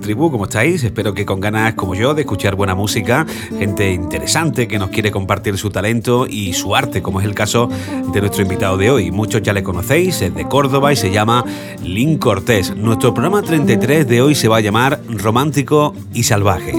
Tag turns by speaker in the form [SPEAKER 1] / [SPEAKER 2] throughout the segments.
[SPEAKER 1] tribu? ¿Cómo estáis? Espero que con ganas como yo de escuchar buena música, gente interesante que nos quiere compartir su talento y su arte, como es el caso de nuestro invitado de hoy. Muchos ya le conocéis, es de Córdoba y se llama Lin Cortés. Nuestro programa 33 de hoy se va a llamar Romántico y Salvaje.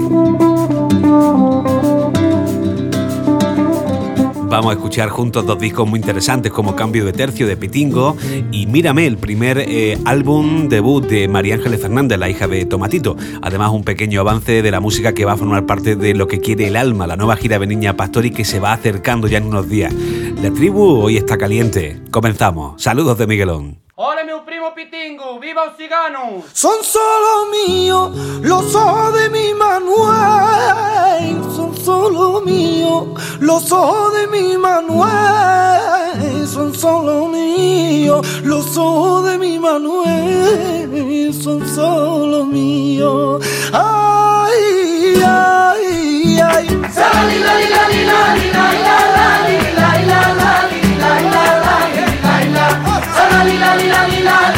[SPEAKER 1] Vamos a escuchar juntos dos discos muy interesantes como Cambio de Tercio de Pitingo y Mírame, el primer eh, álbum debut de María Ángeles Fernández, la hija de Tomatito. Además, un pequeño avance de la música que va a formar parte de lo que quiere el alma, la nueva gira de Niña Pastori que se va acercando ya en unos días. La tribu hoy está caliente. Comenzamos. Saludos de Miguelón.
[SPEAKER 2] Primo Pitingo, viva el cigano.
[SPEAKER 3] Son solo míos los ojos de mi Manuel. Son solo míos los ojos de mi Manuel. Son solo míos los ojos de mi Manuel. Son solo míos. Ay, ay, ay. Maldito cigano más, mi amor me roba. ay. Maldito cigano más, mi amor me roba. ay.
[SPEAKER 4] Maldito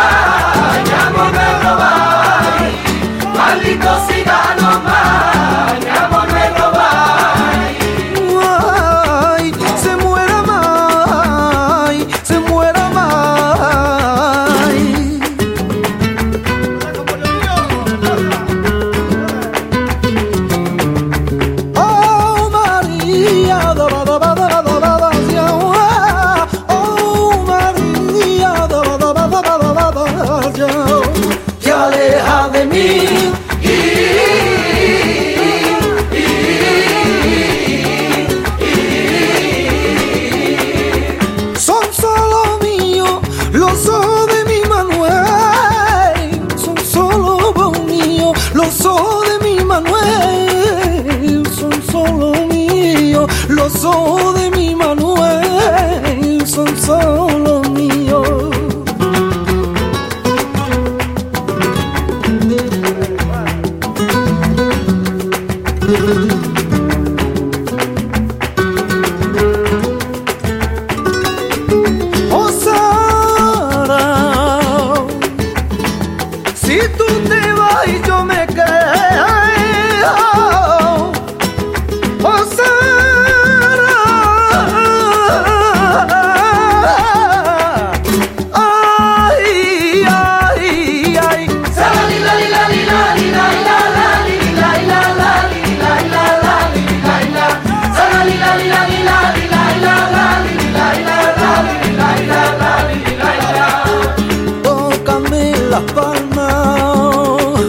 [SPEAKER 3] las palmas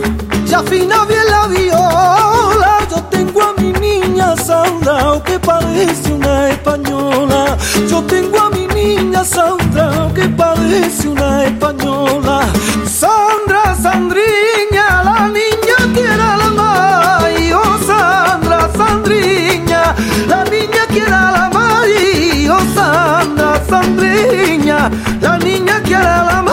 [SPEAKER 3] y afina bien la viola. Yo tengo a mi niña Sandra que parece una española. Yo tengo a mi niña Sandra que parece una española. Sandra, Sandriña, la niña quiere la mai. Oh Sandra, Sandriña, la niña quiere la mai. Oh Sandra, Sandriña, la niña quiere la mai.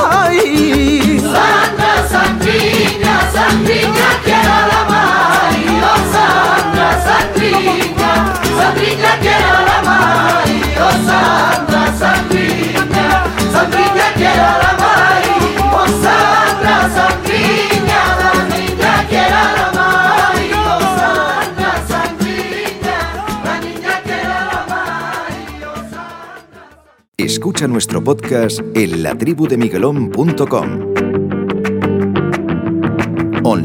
[SPEAKER 5] Escucha nuestro podcast en latribudemiguelón.com.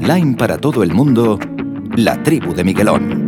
[SPEAKER 5] Online para todo el mundo, La Tribu de Miguelón.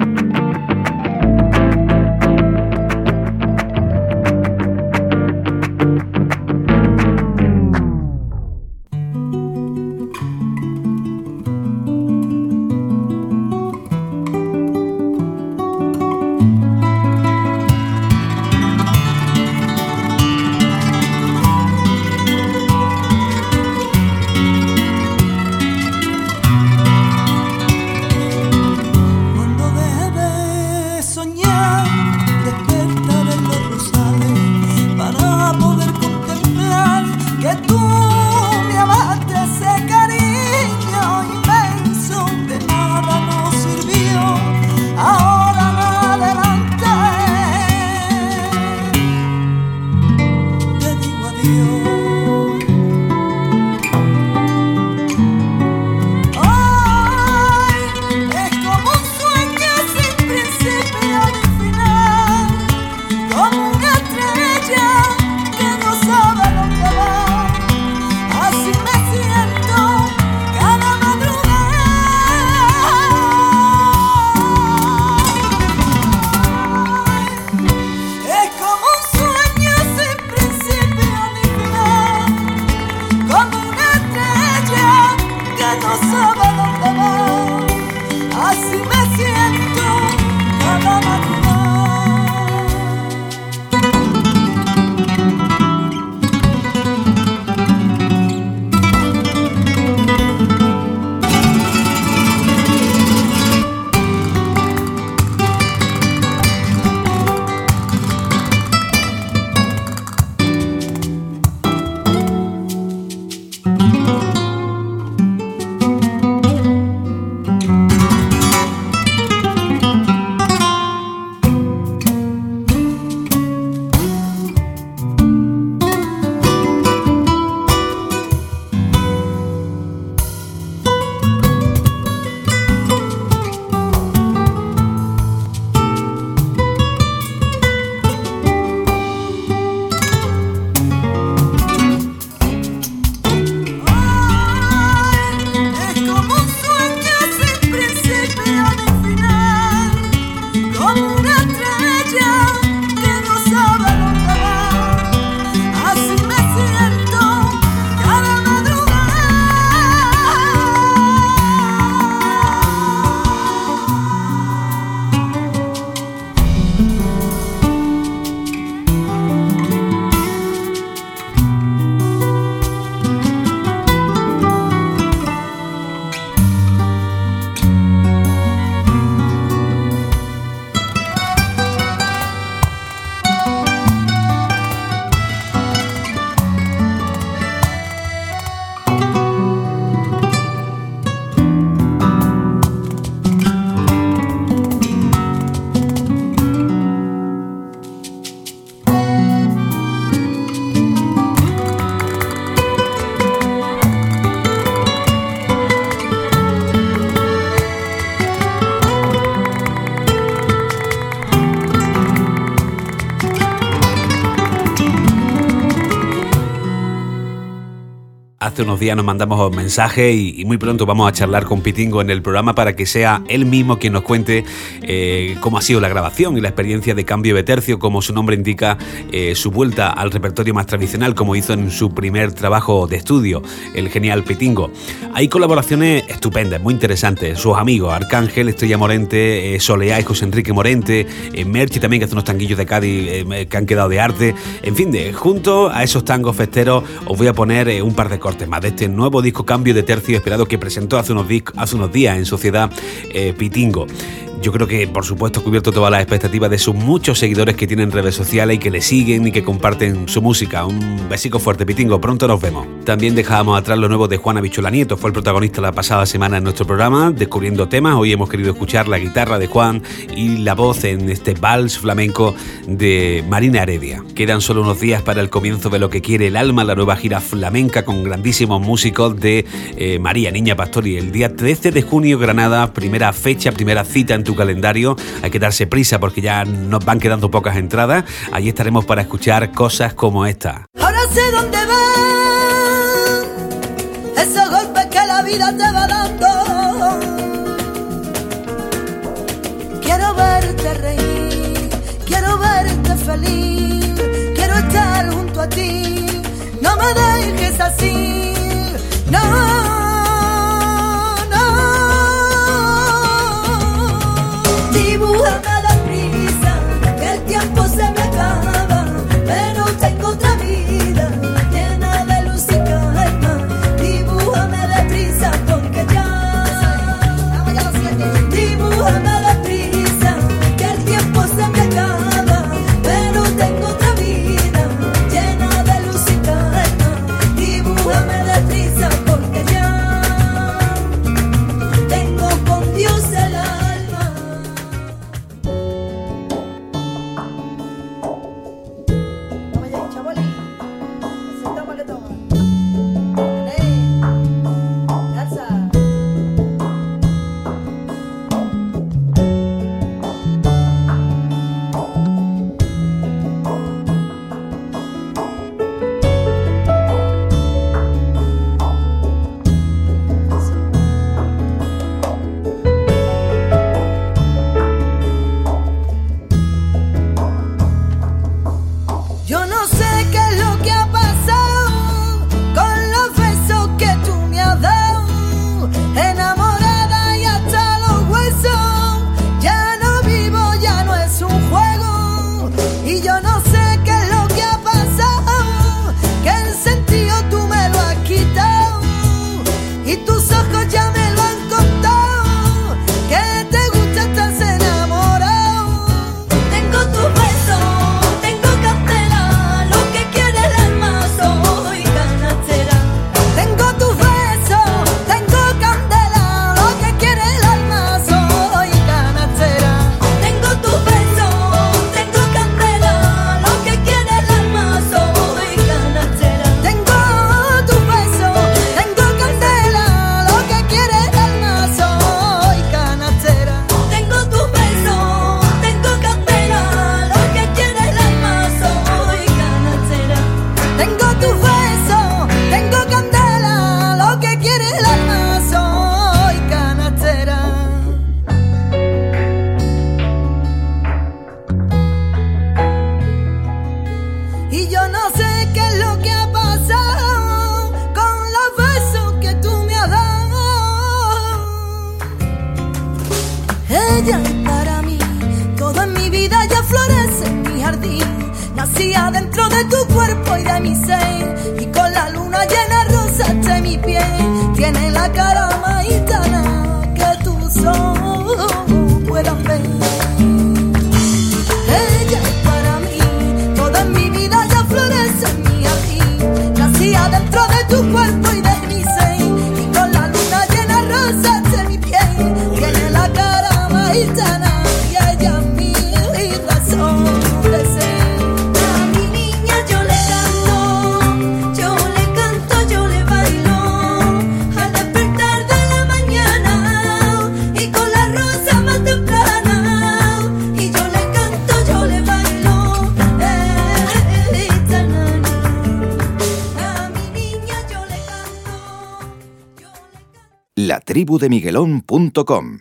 [SPEAKER 1] Hace unos días nos mandamos mensajes y, y, muy pronto vamos a charlar con Pitingo en el programa para que sea él mismo quien nos cuente eh, cómo ha sido la grabación y la experiencia de cambio de tercio, como su nombre indica, eh, su vuelta al repertorio más tradicional, como hizo en su primer trabajo de estudio, el genial Pitingo. Hay colaboraciones estupendas, muy interesantes. Sus amigos, Arcángel, Estrella Morente, eh, Soleá y José Enrique Morente, eh, Merchi también, que hace unos tanguillos de Cádiz eh, que han quedado de arte. En fin, de, junto a esos tangos festeros, os voy a poner eh, un par de cortes más de este nuevo disco Cambio de Tercio esperado que presentó hace unos, hace unos días en Sociedad eh, Pitingo yo creo que por supuesto ha cubierto todas las expectativas de sus muchos seguidores que tienen redes sociales y que le siguen y que comparten su música. Un besico fuerte, Pitingo, pronto nos vemos. También dejábamos atrás lo nuevo de Juana Bichola Nieto, fue el protagonista la pasada semana en nuestro programa, descubriendo temas. Hoy hemos querido escuchar la guitarra de Juan y la voz en este vals flamenco de Marina Heredia. Quedan solo unos días para el comienzo de lo que quiere el alma, la nueva gira flamenca con grandísimos músicos de eh, María Niña Pastori. El día 13 de junio, Granada, primera fecha, primera cita en tu calendario. Hay que darse prisa porque ya nos van quedando pocas entradas. Allí estaremos para escuchar cosas como esta.
[SPEAKER 6] Ahora sé dónde van esos golpes que la vida te va dando. Quiero verte reír, quiero verte feliz, quiero estar junto a ti. No me dejes así, no. latribudemiguelón.com.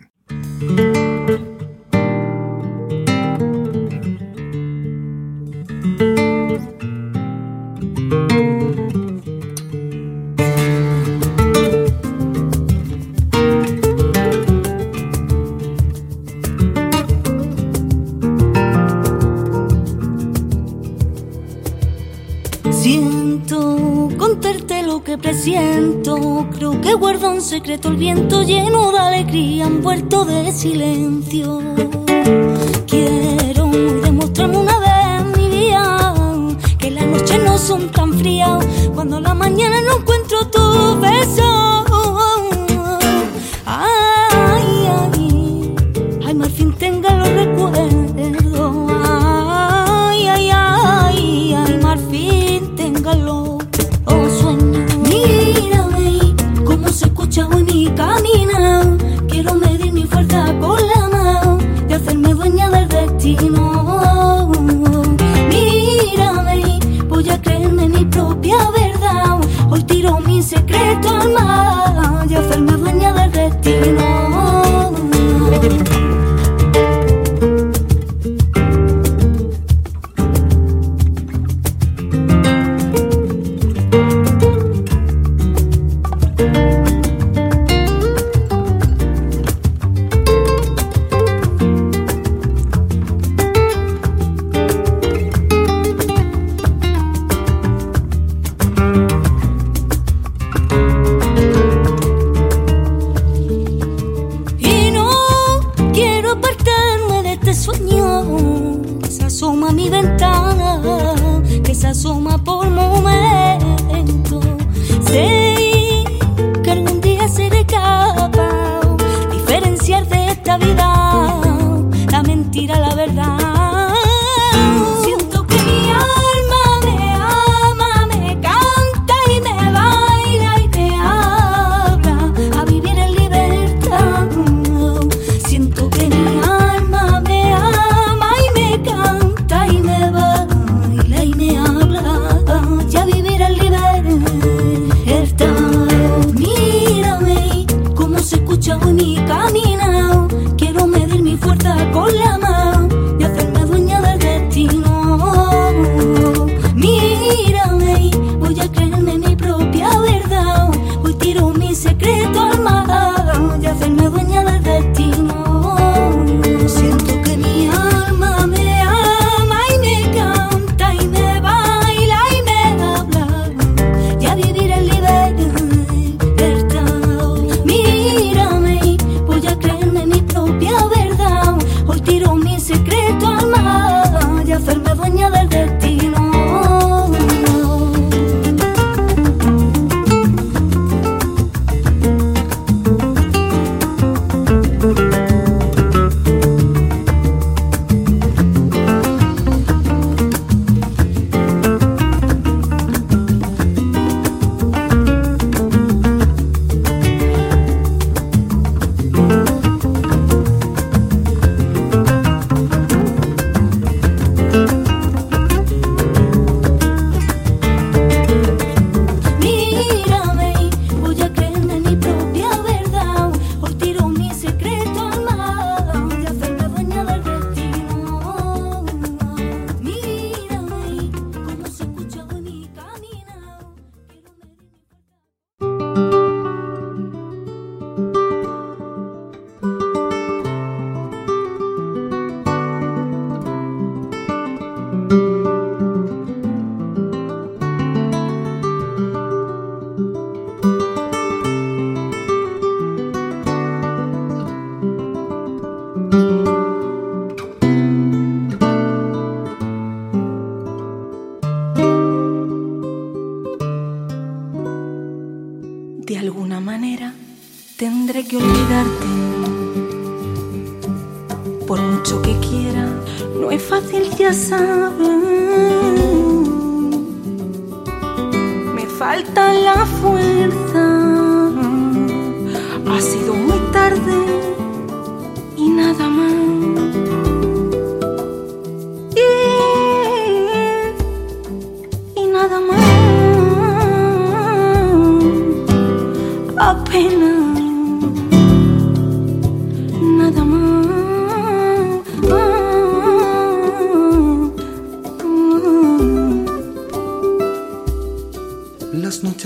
[SPEAKER 6] Siento contarte lo que presiento, creo que guardo
[SPEAKER 5] un
[SPEAKER 7] secreto el viento de silencio.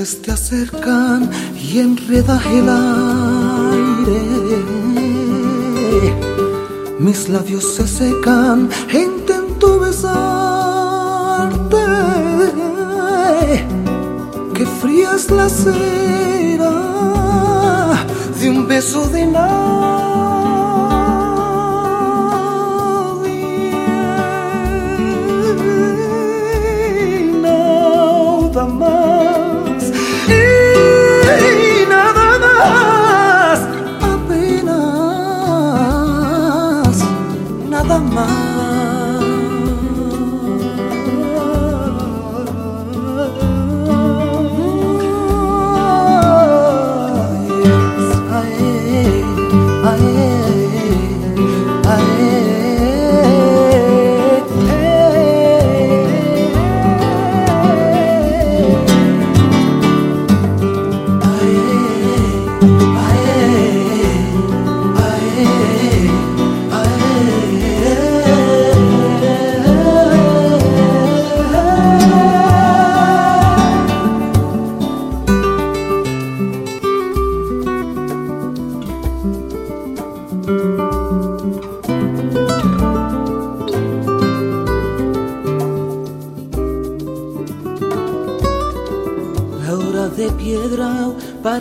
[SPEAKER 3] Te acercan y enredas el aire. Mis labios se secan e intento besarte. Que fría es la cera de un beso de. Nada más. Y nada más. Apenas. Nada La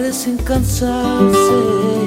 [SPEAKER 3] parecen cansarse.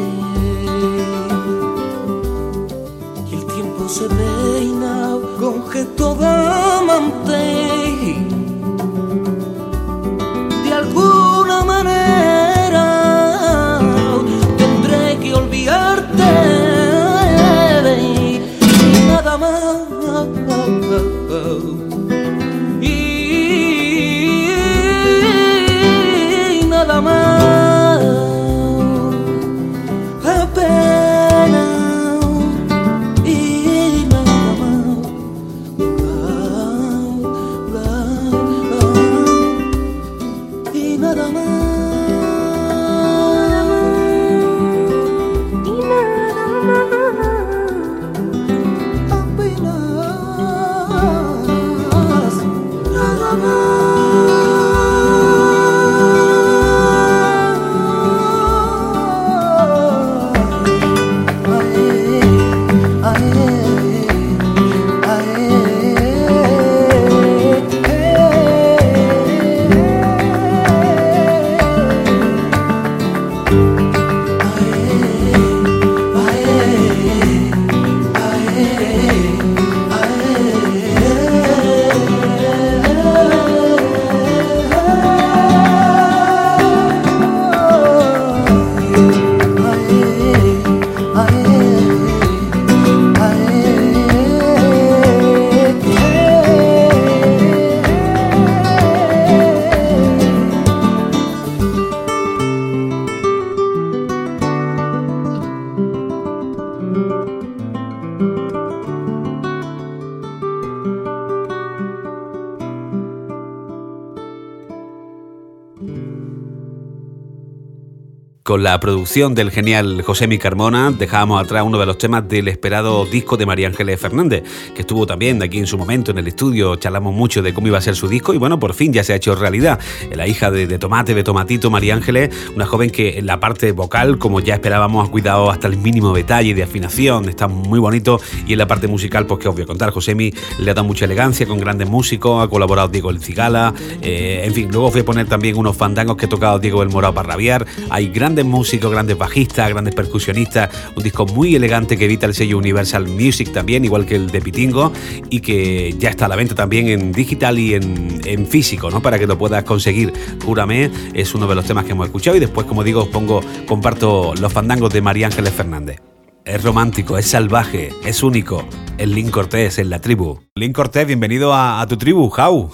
[SPEAKER 3] Con
[SPEAKER 1] la producción del genial José Carmona dejábamos atrás uno de los temas del esperado disco de María Ángeles Fernández, que estuvo también aquí en su momento en el estudio, charlamos mucho de cómo iba a ser su disco y bueno, por fin ya se ha hecho realidad. La hija de, de Tomate, de Tomatito, María Ángeles, una joven que en la parte vocal, como ya esperábamos, ha cuidado hasta el mínimo detalle de afinación, está muy bonito y en la parte musical, pues que os voy a contar, Josemi le ha dado mucha elegancia con grandes músicos, ha colaborado Diego El Cigala, eh, en fin, luego os voy a poner también unos fandangos que ha tocado Diego El Morado para rabiar, hay grandes grandes músicos, grandes bajistas, grandes percusionistas, un disco muy elegante que evita el sello Universal Music también, igual que el de Pitingo, y que ya está a la venta también en digital y en, físico, ¿no? Para que lo puedas conseguir. Júrame es uno de los temas que hemos escuchado y después, como digo, os pongo, comparto los fandangos de María Ángeles Fernández. Es romántico, es salvaje, es único. El Link Cortés en la tribu. Link Cortés, bienvenido a, tu tribu, Jau.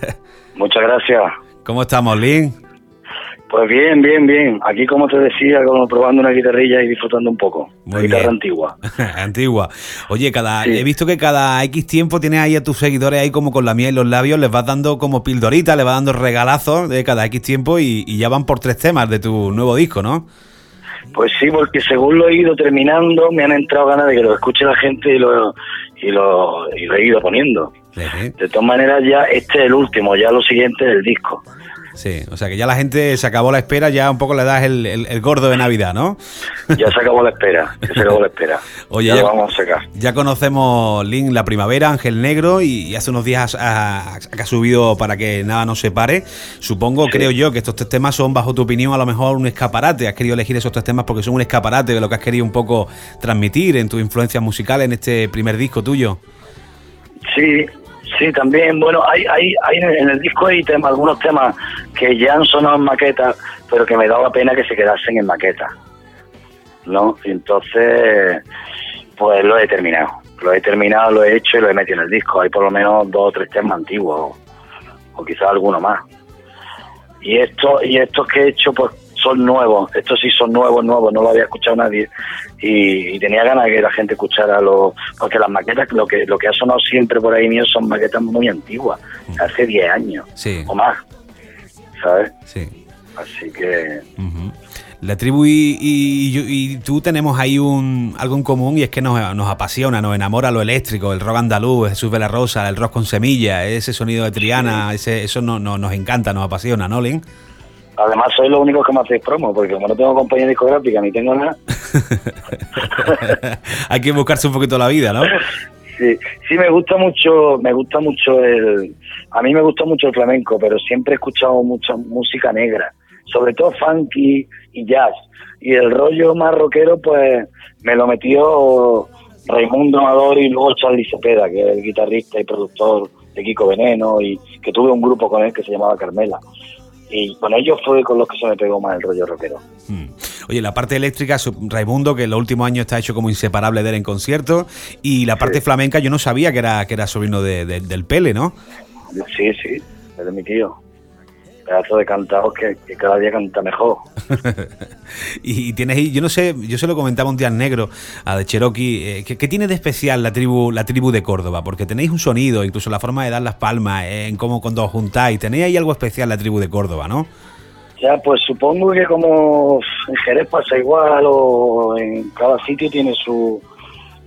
[SPEAKER 8] Muchas gracias.
[SPEAKER 1] ¿Cómo estamos, Link?
[SPEAKER 8] Pues bien, bien, bien. Aquí, como te decía, como probando una guitarrilla y disfrutando un poco. Muy guitarra antigua.
[SPEAKER 1] antigua. Oye, cada he visto que cada X tiempo tienes ahí a tus seguidores ahí como con la miel en los labios, les vas dando como pildorita, les vas dando regalazos de cada X tiempo y, ya van por tres temas de tu nuevo disco, ¿no?
[SPEAKER 8] Pues sí, porque según lo he ido terminando, me han entrado ganas de que lo escuche la gente y lo, y lo, y lo he ido poniendo. De todas maneras, ya este es el último, ya lo siguiente es el disco.
[SPEAKER 1] Sí, o sea que ya la gente se acabó la espera, ya un poco le das el, el, gordo de Navidad, ¿no?
[SPEAKER 8] Ya se acabó la espera, ya se acabó la espera.
[SPEAKER 1] Oye, ya, vamos a sacar. Ya conocemos Link la primavera, Ángel Negro, y, hace unos días ha, ha, subido para que nada nos separe. Supongo, creo yo, que estos tres temas son, bajo tu opinión, a lo mejor un escaparate. Has querido elegir esos tres temas porque son un escaparate de lo que has querido un poco transmitir en tu influencia musical en este primer disco tuyo.
[SPEAKER 8] Sí, Sí, también, bueno, hay, hay, hay en el disco hay temas, algunos temas que ya han sonado en maqueta, pero que me daba pena que se quedasen en maqueta, ¿no? Entonces, pues lo he terminado, lo he terminado, lo he hecho y lo he metido en el disco. Hay por lo menos dos o tres temas antiguos, o, quizás alguno más. Y esto, y estos que he hecho, pues son nuevos, estos sí son nuevos, nuevos, no lo había escuchado nadie y, tenía ganas de que la gente escuchara los, porque las maquetas, lo que lo que ha sonado siempre por ahí mío son maquetas muy antiguas, hace 10 años o más, ¿sabes?
[SPEAKER 1] Sí.
[SPEAKER 8] Así que...
[SPEAKER 1] La tribu y, y, tú tenemos ahí un, algo en común y es que nos, apasiona, nos enamora lo eléctrico, el rock andaluz, Jesús la Rosa, el rock con semilla, ese sonido de Triana, ese, eso no, nos encanta, nos apasiona, ¿no, Link?
[SPEAKER 8] Además, soy lo único que me hacéis promo, porque como no tengo compañía discográfica ni tengo nada.
[SPEAKER 1] Hay que buscarse un poquito la vida, ¿no?
[SPEAKER 8] Sí, sí me gusta mucho, me gusta mucho el, a mí me gusta mucho el flamenco, pero siempre he escuchado mucha música negra, sobre todo funky y jazz. Y el rollo más rockero, pues me lo metió Raimundo Amador y luego Charlie Cepeda, que es el guitarrista y productor de Kiko Veneno, y que tuve un grupo con él que se llamaba Carmela y con ellos fue con los que se me pegó más el rollo rockero.
[SPEAKER 1] Hmm. Oye, la parte eléctrica, Raimundo, que en los últimos años está hecho como inseparable de él en concierto, y la parte flamenca yo no sabía que era, que era sobrino de, del Pele, ¿no?
[SPEAKER 8] Sí, sí, es mi tío pedazo de cantados que, cada día canta mejor.
[SPEAKER 1] y, tienes ahí, yo no sé, yo se lo comentaba un día negro a de Cherokee, eh, ¿qué, tiene de especial la tribu, la tribu de Córdoba? Porque tenéis un sonido, incluso la forma de dar las palmas, eh, en cómo cuando os juntáis, tenéis ahí algo especial la tribu de Córdoba, ¿no?
[SPEAKER 8] Ya, pues supongo que como en Jerez pasa igual o en cada sitio tiene su,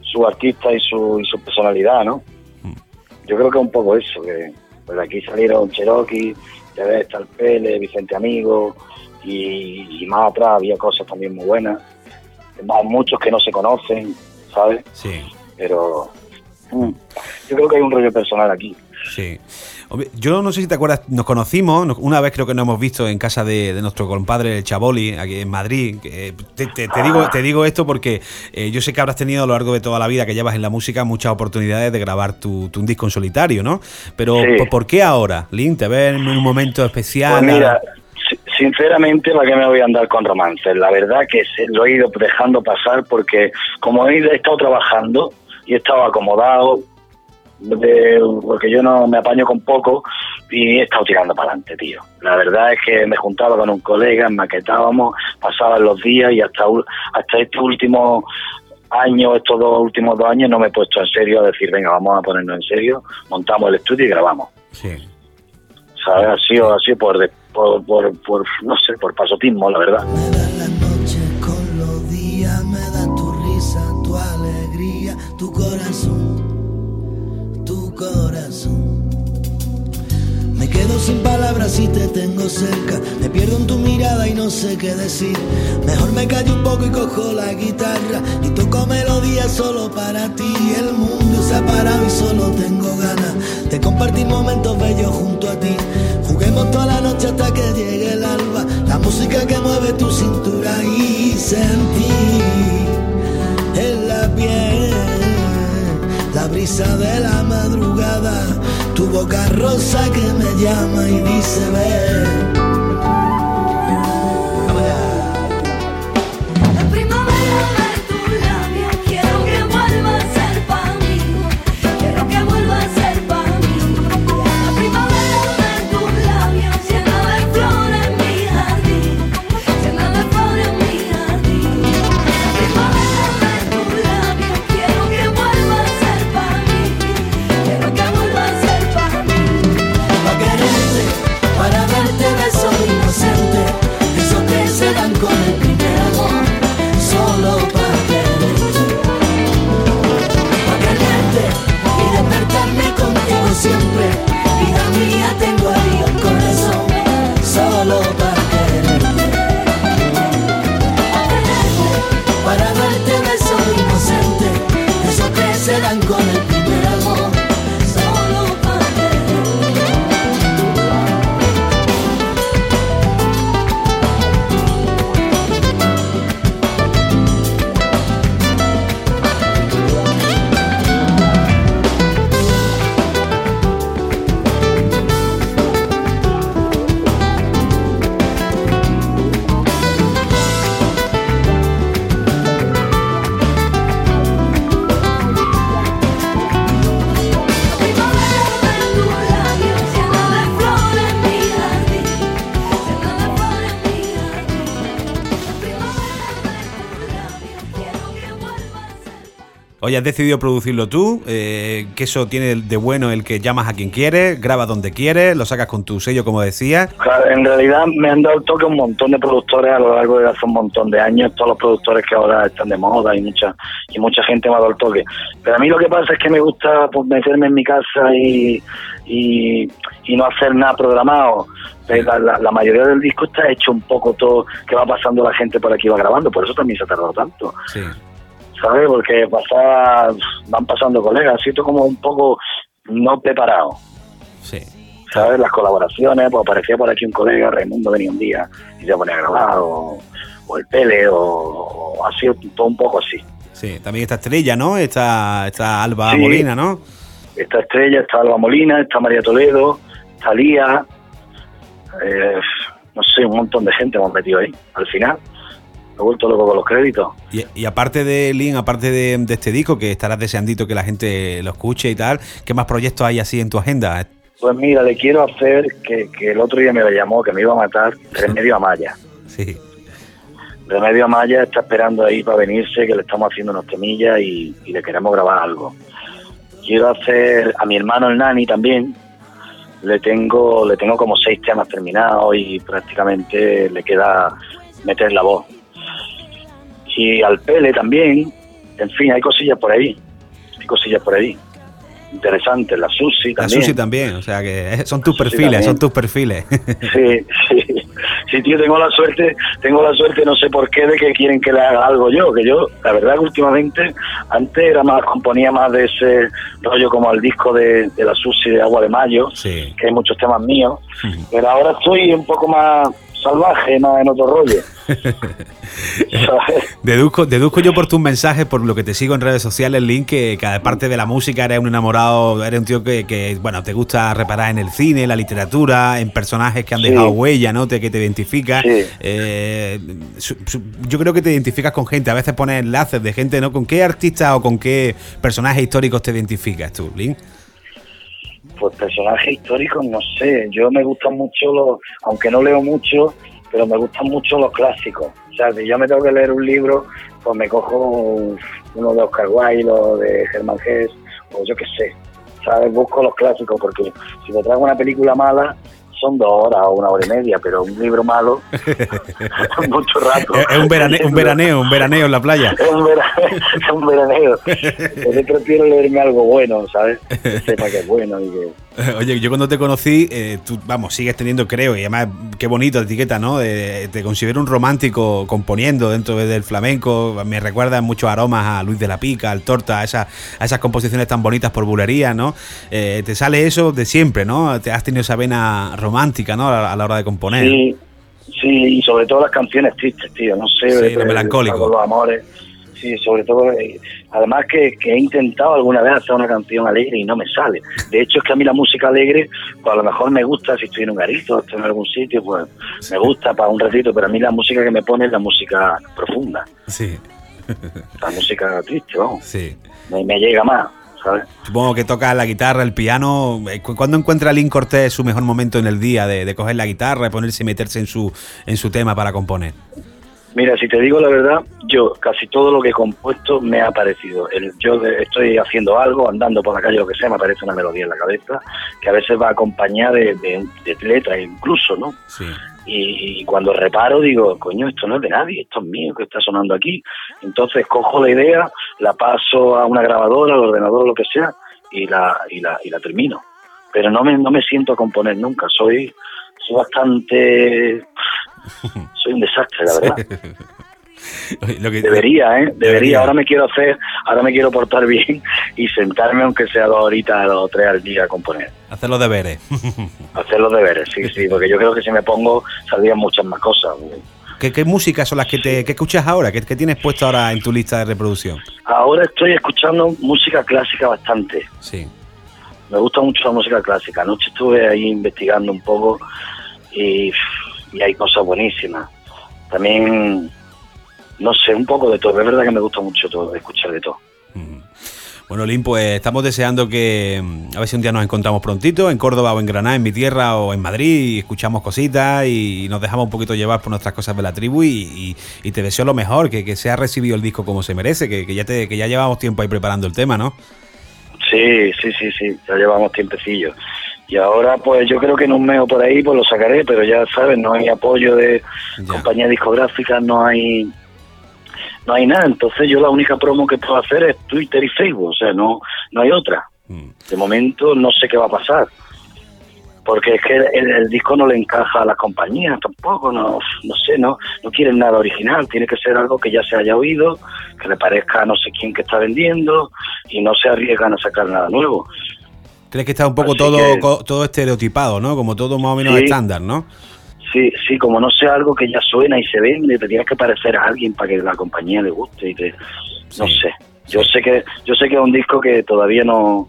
[SPEAKER 8] su artista y su, y su personalidad, ¿no? Hmm. Yo creo que es un poco eso, que pues aquí salieron Cherokee, está el Pele, Vicente Amigo, y, más atrás había cosas también muy buenas. Hay muchos que no se conocen, ¿sabes?
[SPEAKER 1] Sí.
[SPEAKER 8] Pero mm, yo creo que hay un rollo personal aquí.
[SPEAKER 1] Sí. Yo no sé si te acuerdas, nos conocimos, una vez creo que nos hemos visto en casa de, nuestro compadre el Chaboli, aquí en Madrid. Te, digo, te digo esto porque eh, yo sé que habrás tenido a lo largo de toda la vida que llevas en la música muchas oportunidades de grabar tu, un disco en solitario, ¿no? Pero ¿por, qué ahora, Link? ¿Te ves en un momento especial?
[SPEAKER 8] Pues mira, sinceramente, ¿para qué me voy a andar con romances? La verdad que lo he ido dejando pasar porque como he estado trabajando y he estado acomodado, porque yo no me apaño con poco y he estado tirando para adelante, tío. La verdad es que me juntaba con un colega, maquetábamos, pasaban los días y hasta, hasta este último año, estos dos últimos dos años, no me he puesto en serio a decir, venga, vamos a ponernos en serio, montamos el estudio y grabamos.
[SPEAKER 1] Sí.
[SPEAKER 8] ¿Sabes? Ha sido así por, por, por, por, no sé, por pasotismo, la verdad.
[SPEAKER 3] Me da la noche con los días, me da tu risa, tu alegría, tu corazón Me quedo sin palabras si te tengo cerca. Me pierdo en tu mirada y no sé qué decir. Mejor me callo un poco y cojo la guitarra. Y toco melodía solo para ti. El mundo se ha parado y solo tengo ganas de compartir momentos bellos junto a ti. Juguemos toda la noche hasta que llegue el alba
[SPEAKER 7] La música que mueve tu cintura y sentí en la piel la brisa de la madrugada, tu boca rosa que me llama y dice ven.
[SPEAKER 1] Oye, has decidido producirlo tú, eh, que eso tiene de bueno el que llamas a quien quieres, grabas donde quieres, lo sacas con tu sello, como decía.
[SPEAKER 8] Claro, en realidad me han dado el toque un montón de productores a lo largo de hace un montón de años, todos los productores que ahora están de moda y mucha y mucha gente me ha dado el toque. Pero a mí lo que pasa es que me gusta pues, meterme en mi casa y, y, y no hacer nada programado. Eh, La, la- la mayoría del disco está hecho un poco todo que va pasando la gente por aquí va grabando, por eso también se ha tardado tanto.
[SPEAKER 1] Sí.
[SPEAKER 8] ¿Sabes? Porque pasaba, van pasando colegas, siento como un poco no preparado,
[SPEAKER 1] Sí.
[SPEAKER 8] ¿sabes? Las colaboraciones, pues aparecía por aquí un colega, Raimundo venía un día y se ponía a grabar, o, o el Pele, o, o así, todo un poco así.
[SPEAKER 1] Sí, también está Estrella, ¿no? Está, está Alba
[SPEAKER 8] Sí.
[SPEAKER 1] Molina, ¿no?
[SPEAKER 8] Está Estrella, está Alba Molina, está María Toledo, está Lía, eh, no sé, un montón de gente hemos metido ahí, al final. Me he vuelto loco con los créditos.
[SPEAKER 1] Y, y aparte de Lin, aparte de, de este disco, que estarás deseandito que la gente lo escuche y tal, ¿qué más proyectos hay así en tu agenda?
[SPEAKER 8] Pues mira, le quiero hacer que, que el otro día me llamó, que me iba a matar, Remedio Amaya.
[SPEAKER 1] Sí.
[SPEAKER 8] Remedio Amaya está esperando ahí para venirse, que le estamos haciendo unos temillas y, y le queremos grabar algo. Quiero hacer a mi hermano el Nani también. Le tengo, le tengo como seis temas terminados y prácticamente le queda meter la voz. Y al Pele también. En fin, hay cosillas por ahí. Hay cosillas por ahí. Interesantes. La Susi
[SPEAKER 1] La
[SPEAKER 8] también.
[SPEAKER 1] Susi también, o sea que son tus perfiles,
[SPEAKER 8] también.
[SPEAKER 1] son tus perfiles.
[SPEAKER 8] Sí, sí. Sí, tío, tengo la suerte, tengo la suerte, no sé por qué, de que quieren que le haga algo yo, que yo, la verdad que últimamente, antes era más, componía más de ese rollo como el disco de, de la Susi de Agua de Mayo,
[SPEAKER 1] Sí.
[SPEAKER 8] que hay muchos temas míos, pero ahora estoy un poco más salvaje, más en otro rollo. ¿Sabes?
[SPEAKER 1] Deduzco, deduzco yo por tus mensajes, por lo que te sigo en redes sociales, Link, que cada parte de la música eres un enamorado, eres un tío que, que, bueno, te gusta reparar en el cine, la literatura, en personajes que han
[SPEAKER 8] Sí.
[SPEAKER 1] dejado huella, ¿no? Te, que te identificas.
[SPEAKER 8] Sí.
[SPEAKER 1] Eh, su- su- yo creo que te identificas con gente, a veces pones enlaces de gente, ¿no? ¿Con qué artistas o con qué personajes históricos te identificas tú, Link?
[SPEAKER 8] Pues personajes históricos, no sé, yo me gustan mucho los, aunque no leo mucho, pero me gustan mucho los clásicos. O sea, si yo me tengo que leer un libro, pues me cojo uno de Oscar Wilde o de Germán Hesse, o yo qué sé, ¿sabes? Busco los clásicos porque si me traigo una película mala, son dos horas o una hora y media, pero un libro malo, mucho rato.
[SPEAKER 1] Es, un, verane- un veraneo, un veraneo en la playa.
[SPEAKER 8] Es un, vera- es un veraneo. Yo prefiero leerme algo bueno, ¿sabes? Que sepa que es bueno y que...
[SPEAKER 1] Oye, yo cuando te conocí, eh, tú, vamos, sigues teniendo, creo, y además, qué bonito la etiqueta, ¿no? Eh, te considero un romántico componiendo dentro del flamenco. Me recuerdan muchos aromas a Luis de la Pica, al Torta, a, esas a esas composiciones tan bonitas por bulería, ¿no? Eh, te sale eso de siempre, ¿no? Te has tenido esa vena romántica, ¿no? A, la- a la hora de componer.
[SPEAKER 8] Sí, Sí, y sobre todo las canciones tristes, tío, no sé.
[SPEAKER 1] Sí, lo melancólico.
[SPEAKER 8] Los amores. Sí, sobre todo, eh, además que, que he intentado alguna vez hacer una canción alegre y no me sale. De hecho, es que a mí la música alegre, pues a lo mejor me gusta si estoy en un garito, estoy en algún sitio, pues me gusta para un ratito, pero a mí la música que me pone es la música profunda,
[SPEAKER 1] Sí.
[SPEAKER 8] la música triste, vamos.
[SPEAKER 1] Sí.
[SPEAKER 8] Me, me llega más, ¿sabes?
[SPEAKER 1] Supongo que toca la guitarra, el piano. Eh, cu- ¿Cuándo encuentra Lynn Cortés su mejor momento en el día de, de coger la guitarra, de ponerse y meterse en su, en su tema para componer?
[SPEAKER 8] Mira, si te digo la verdad, yo casi todo lo que he compuesto me ha parecido. El- yo estoy haciendo algo, andando por la calle, lo que sea, me aparece una melodía en la cabeza, que a veces va acompañada de, de, de letra incluso, ¿no?
[SPEAKER 1] Sí.
[SPEAKER 8] Y, y cuando reparo digo, coño, esto no es de nadie, esto es mío, que está sonando aquí. Entonces cojo la idea, la paso a una grabadora, al ordenador, lo que sea, y la, y la, y la termino. Pero no me, no me siento a componer nunca, soy, soy bastante... Soy un desastre, la verdad.
[SPEAKER 1] Lo que-
[SPEAKER 8] Debería, ¿eh? Debería.
[SPEAKER 1] Debería.
[SPEAKER 8] Ahora me quiero hacer, ahora me quiero portar bien y sentarme aunque sea dos horitas o tres al día a componer.
[SPEAKER 1] Hacer los deberes.
[SPEAKER 8] Hacer los deberes, sí, sí, porque yo creo que si me pongo saldrían muchas más cosas.
[SPEAKER 1] ¿Qué, qué músicas son las que te que escuchas ahora? ¿Qué, qué tienes puesto ahora en tu lista de reproducción?
[SPEAKER 8] Ahora estoy escuchando música clásica bastante.
[SPEAKER 1] Sí.
[SPEAKER 8] Me gusta mucho la música clásica. Anoche estuve ahí investigando un poco y, y hay cosas buenísimas. También, no sé, un poco de todo. Es verdad que me gusta mucho todo, escuchar de todo.
[SPEAKER 1] Bueno, Lin, pues estamos deseando que mm, a ver si un día nos encontramos prontito en Córdoba o en Granada, en mi tierra o en Madrid, y escuchamos cositas y nos dejamos un poquito llevar por nuestras cosas de la tribu y, y- y te deseo lo mejor, que, que sea recibido el disco como se merece, que, que ya te, que ya llevamos tiempo ahí preparando el tema, ¿no?
[SPEAKER 8] Sí, sí, sí, sí, ya llevamos tiempecillo. Y ahora, pues yo creo que en un mes o por ahí, pues lo sacaré, pero ya sabes, no hay apoyo de compañías discográficas, no hay no hay nada. Entonces yo la única promo que puedo hacer es Twitter y Facebook, o sea, no no hay otra. De momento no sé qué va a pasar. Porque es que el, el disco no le encaja a las compañías tampoco, no, no sé, no, no quieren nada original, tiene que ser algo que ya se haya oído, que le parezca a no sé quién que está vendiendo y no se arriesgan a sacar nada nuevo.
[SPEAKER 1] Crees que está un poco
[SPEAKER 8] Así
[SPEAKER 1] todo,
[SPEAKER 8] que-
[SPEAKER 1] todo estereotipado, ¿no? Como todo más o menos
[SPEAKER 8] Sí.
[SPEAKER 1] estándar, ¿no?
[SPEAKER 8] Sí, sí, como no sea algo que ya suena y se vende, te tienes que parecer a alguien para que la compañía le guste y te, no sé. Yo sé que yo sé que es un disco que todavía no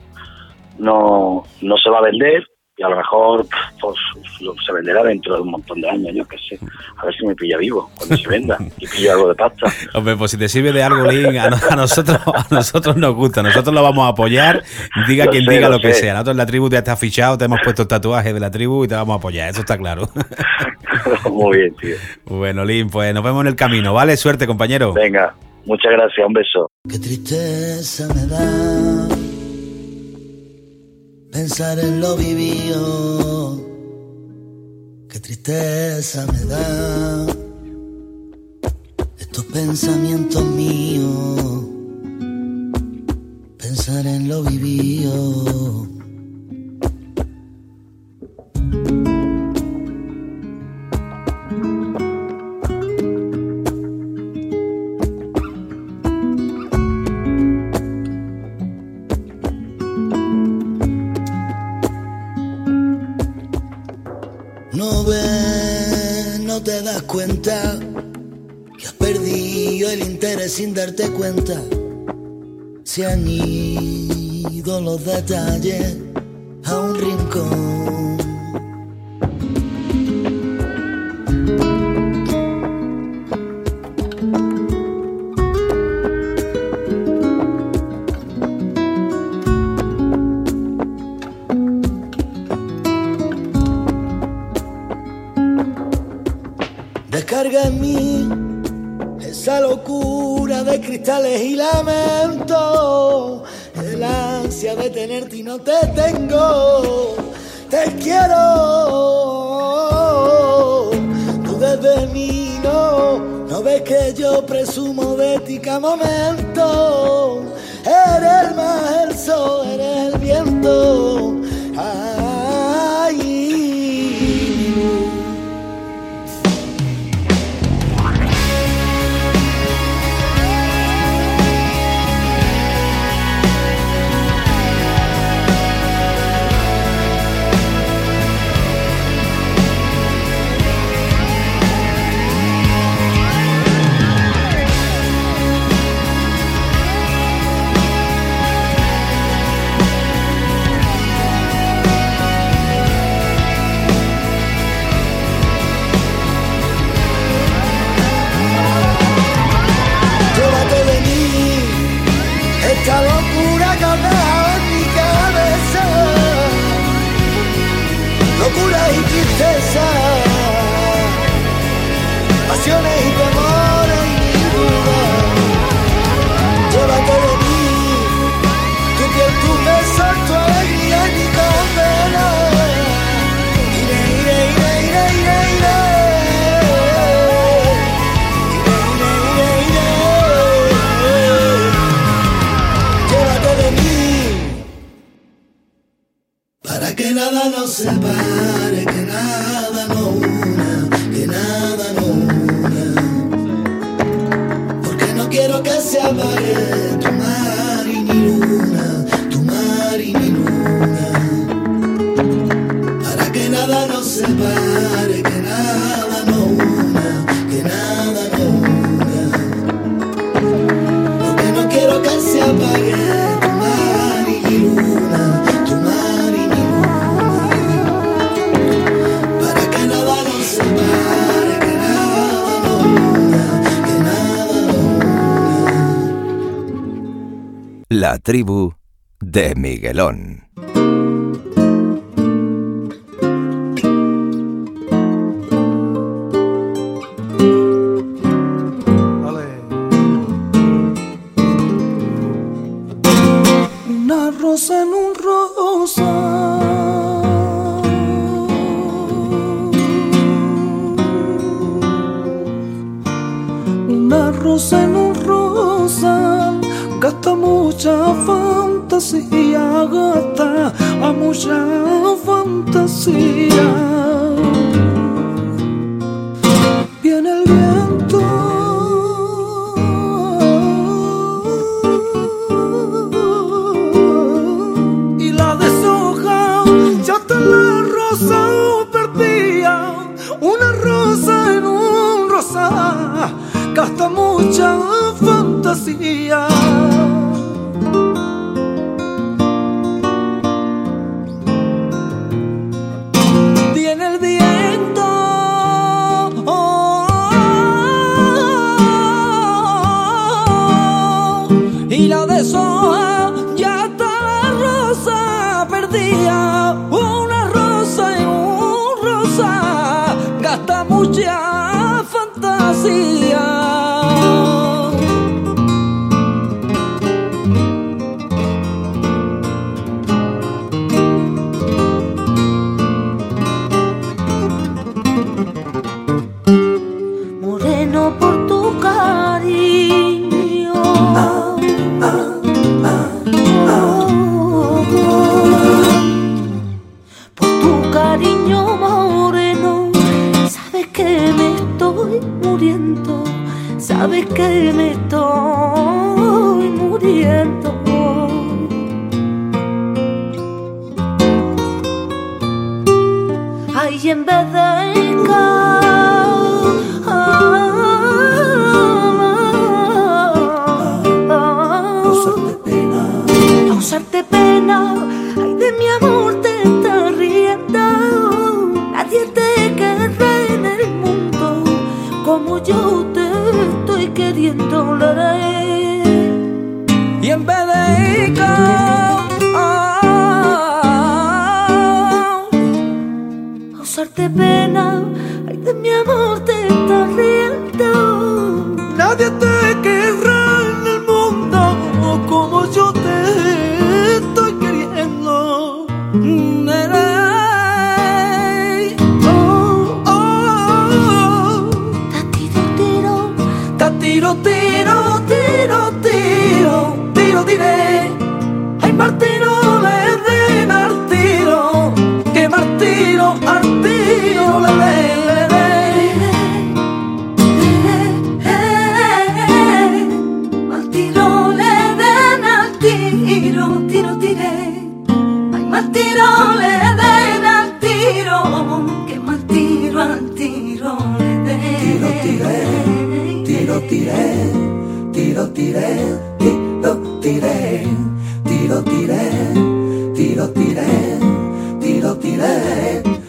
[SPEAKER 8] no no se va a vender y a lo mejor pues, lo- se venderá dentro de un montón de años, yo qué sé. A ver si me pilla vivo cuando se venda y pillo algo de pasta.
[SPEAKER 1] Hombre, pues si te sirve de algo, Lin, a, no- a nosotros, a nosotros nos gusta, nosotros lo vamos a apoyar, diga
[SPEAKER 8] Lo
[SPEAKER 1] quien
[SPEAKER 8] sé,
[SPEAKER 1] diga
[SPEAKER 8] lo
[SPEAKER 1] lo que sea. Nosotros en la tribu ya está fichado, te hemos puesto el tatuaje de la tribu y te vamos a apoyar, eso está claro.
[SPEAKER 8] Muy bien, tío.
[SPEAKER 1] Bueno, Lin, pues nos vemos en el camino, ¿vale? Suerte, compañero.
[SPEAKER 8] Venga, muchas gracias, un beso.
[SPEAKER 9] Qué tristeza me da pensar en lo vivido. Qué tristeza me da estos pensamientos míos. Pensar en lo vivido. Que has perdido el interés sin darte cuenta. Se han ido los detalles a un rincón. De cristales y lamento, el ansia de tenerte y no te tengo. Te quiero, tú desde mí no, no ves que yo presumo de ti cada momento. Eres el mar, el sol, eres el viento. separe, que nada no una, que nada no una. Porque no quiero que se apague.
[SPEAKER 3] Tribu de Miguelón.
[SPEAKER 7] tiro
[SPEAKER 9] tiré, tiro
[SPEAKER 7] tiré, tiro
[SPEAKER 9] tiré, tiro tiré, tiro tiré, tiro tiré.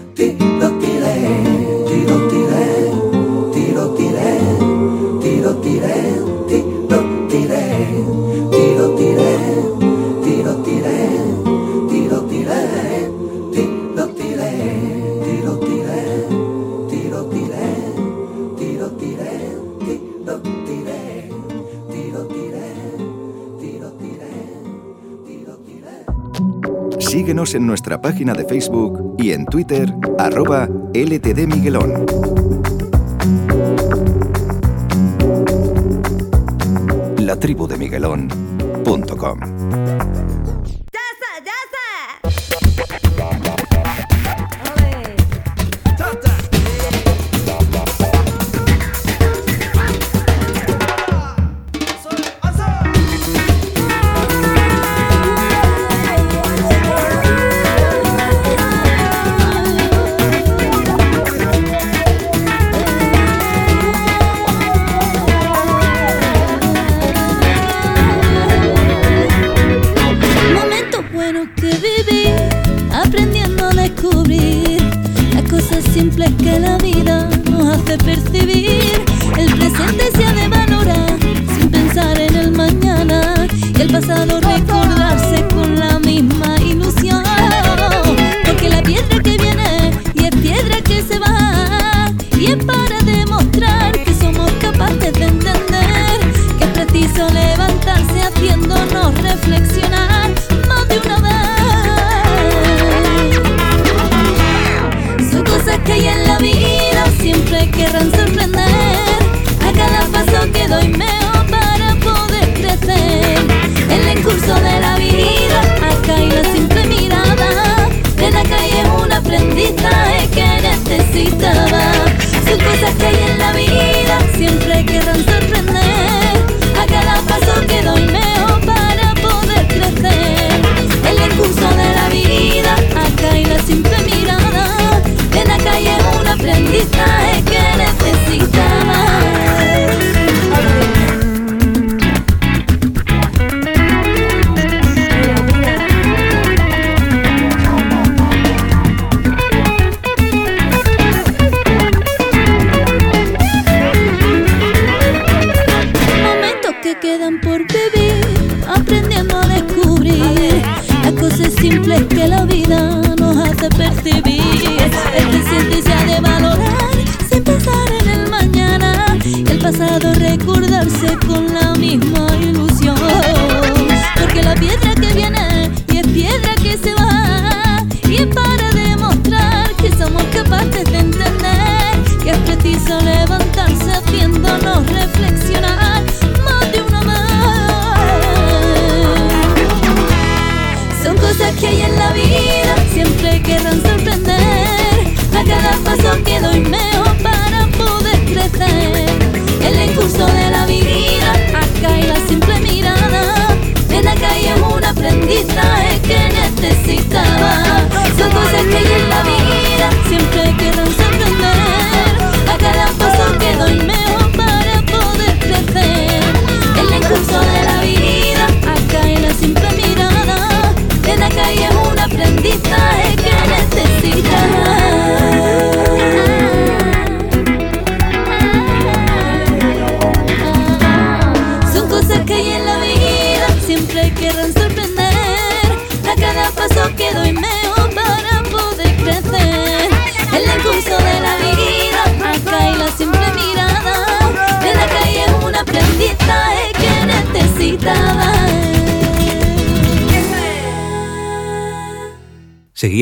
[SPEAKER 3] en nuestra página de Facebook y en Twitter, arroba LTDMiguelón. La tribu de Miguelón.com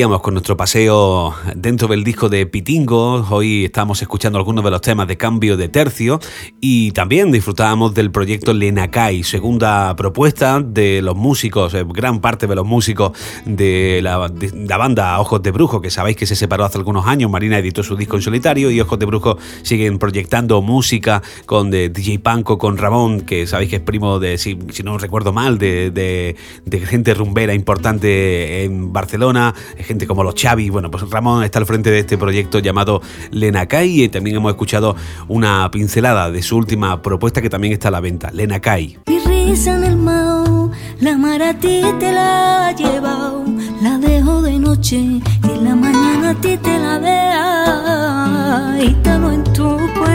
[SPEAKER 7] Con
[SPEAKER 1] nuestro paseo dentro del disco de Pitingo. Hoy estamos escuchando algunos de los temas de cambio de tercio y también disfrutábamos del proyecto Lenacay, segunda propuesta de los músicos, eh, gran parte de los músicos de la, de la banda Ojos de Brujo, que sabéis que se separó hace algunos años. Marina editó su disco en solitario y Ojos de Brujo siguen proyectando música con de DJ Panco, con Ramón, que sabéis que es primo de, si, si no recuerdo mal, de, de- de gente rumbera importante en Barcelona, gente como los Xavi. Bueno, pues Ramón está al frente de este proyecto llamado Lenacay y también hemos escuchado una pincelada de su última propuesta que también está a la venta, Lenacay.
[SPEAKER 7] Mi risa en el mao, la mar a ti te la ha llevado, la dejo de noche y en la mañana a ti te la vea y estamos en tu puerta.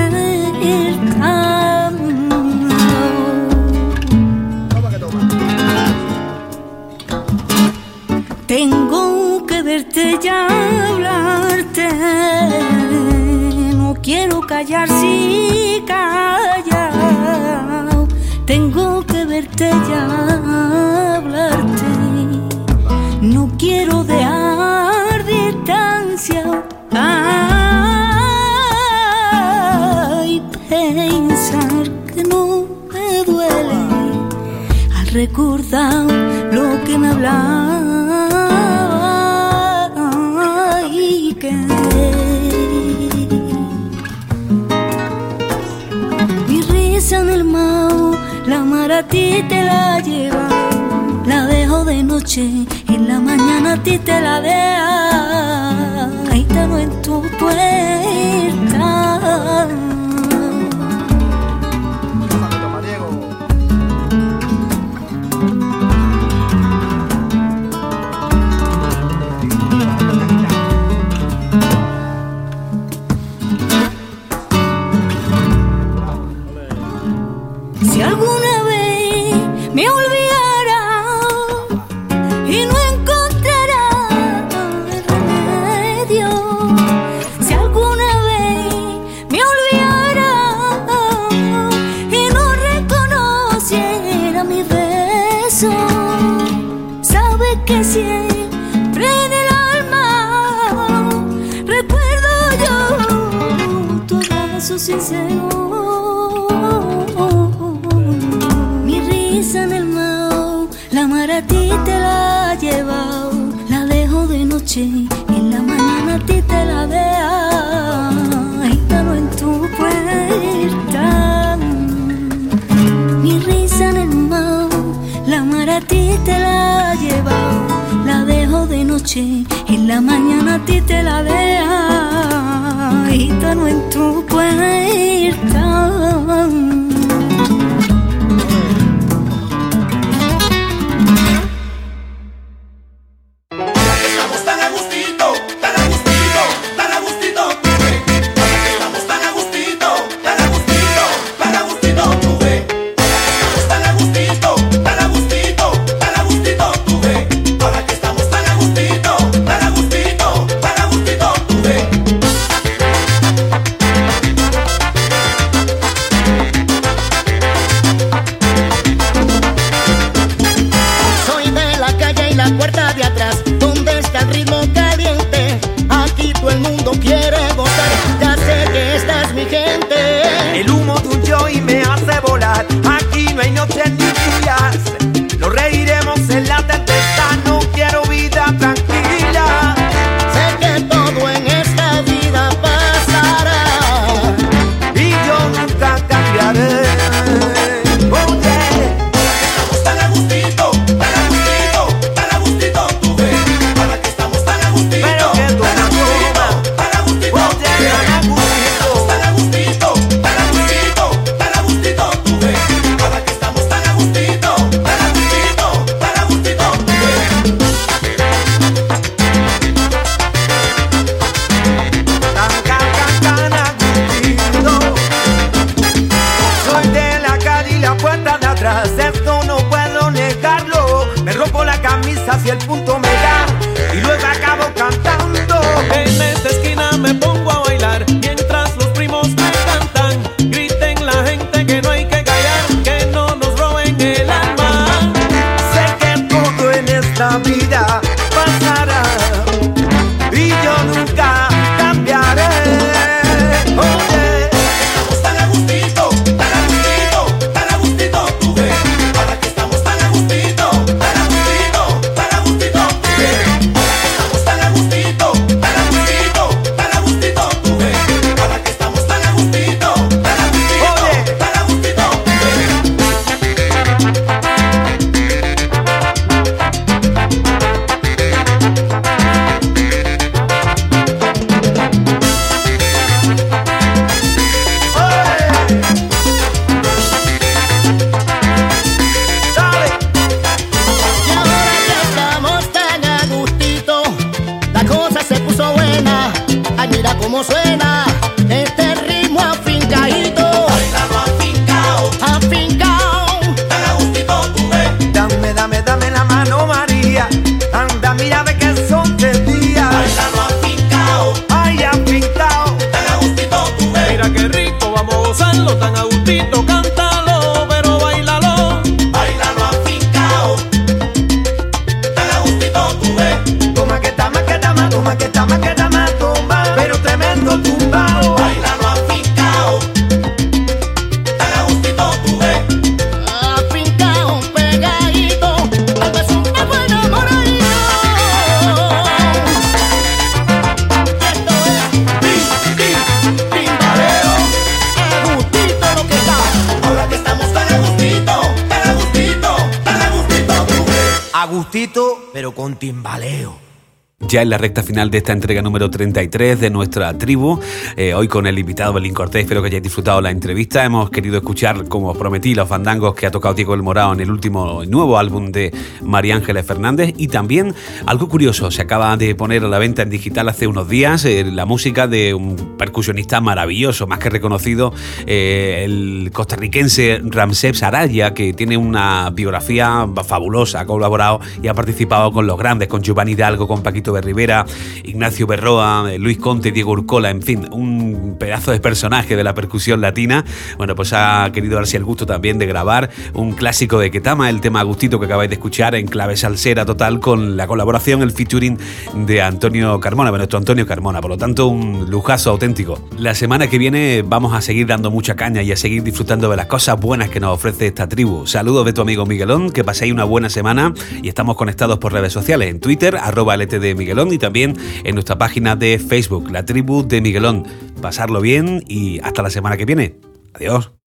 [SPEAKER 7] Tengo verte ya hablarte, no quiero callar si callao. Tengo que verte ya hablarte, no quiero dejar distancia. Ay, pensar que no me duele al recordar lo que me hablaba a ti te la lleva, la dejo de noche y en la mañana a ti te la vea, ahí en tu puerta. te la ha llevado. La dejo de noche, y en la mañana a ti te la
[SPEAKER 10] deja. Y
[SPEAKER 11] no en tu puerta. Et
[SPEAKER 1] ya en la recta final de esta entrega número 33 de nuestra tribu. Eh, hoy con el invitado Belín Cortés, espero que hayáis disfrutado la entrevista. Hemos querido escuchar, como os prometí, los fandangos que ha tocado Diego El Morao en el último nuevo álbum de María Ángeles Fernández. Y también algo curioso, se acaba de poner a la venta en digital hace unos días eh, la música de un percusionista maravilloso, más que reconocido, eh, el costarricense Ramsés Araya, que tiene una biografía fabulosa, ha colaborado y ha participado con los grandes, con Giovanni Hidalgo, con Paquito Rivera, Ignacio Berroa, Luis Conte, Diego Urcola, en fin, un pedazo de personaje de la percusión latina. Bueno, pues ha querido darse el gusto también de grabar un clásico de Ketama, el tema Agustito que acabáis de escuchar en clave salsera total con la colaboración, el featuring de Antonio Carmona, nuestro Antonio Carmona. Por lo tanto, un lujazo auténtico. La semana que viene vamos a seguir dando mucha caña y a seguir disfrutando de las cosas buenas que nos ofrece esta tribu. Saludos de tu amigo Miguelón, que paséis una buena semana y estamos conectados por redes sociales en Twitter, arroba LTD Miguelón y también en nuestra página de Facebook, La Tribu de Miguelón. Pasarlo bien y hasta la semana que viene. Adiós.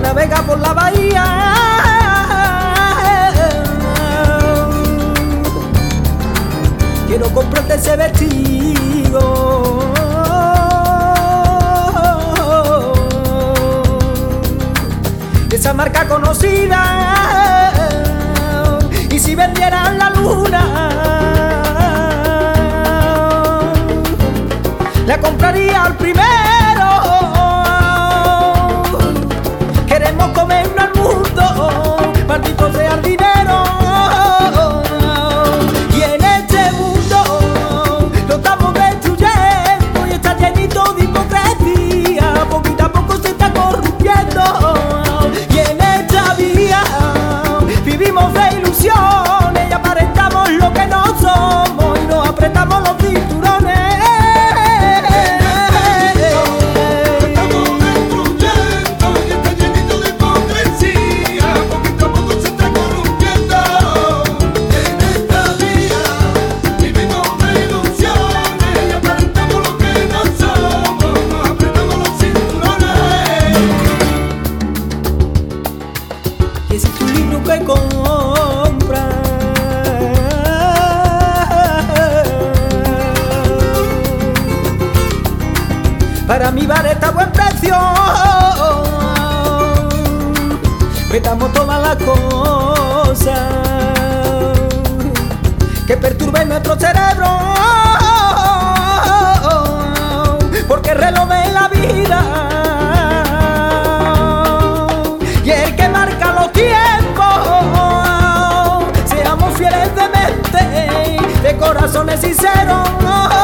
[SPEAKER 6] Navega por la bahía. Quiero comprarte ese vestido. Esa marca conocida. Vendieran la luna, la compraría al de corazones sinceros. Y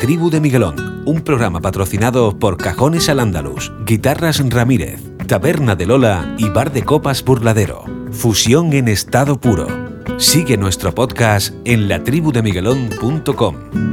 [SPEAKER 1] Tribu de Miguelón, un programa patrocinado por Cajones al Andalus, Guitarras Ramírez, Taberna de Lola y Bar de Copas Burladero. Fusión en estado puro. Sigue nuestro podcast en latribudemiguelón.com.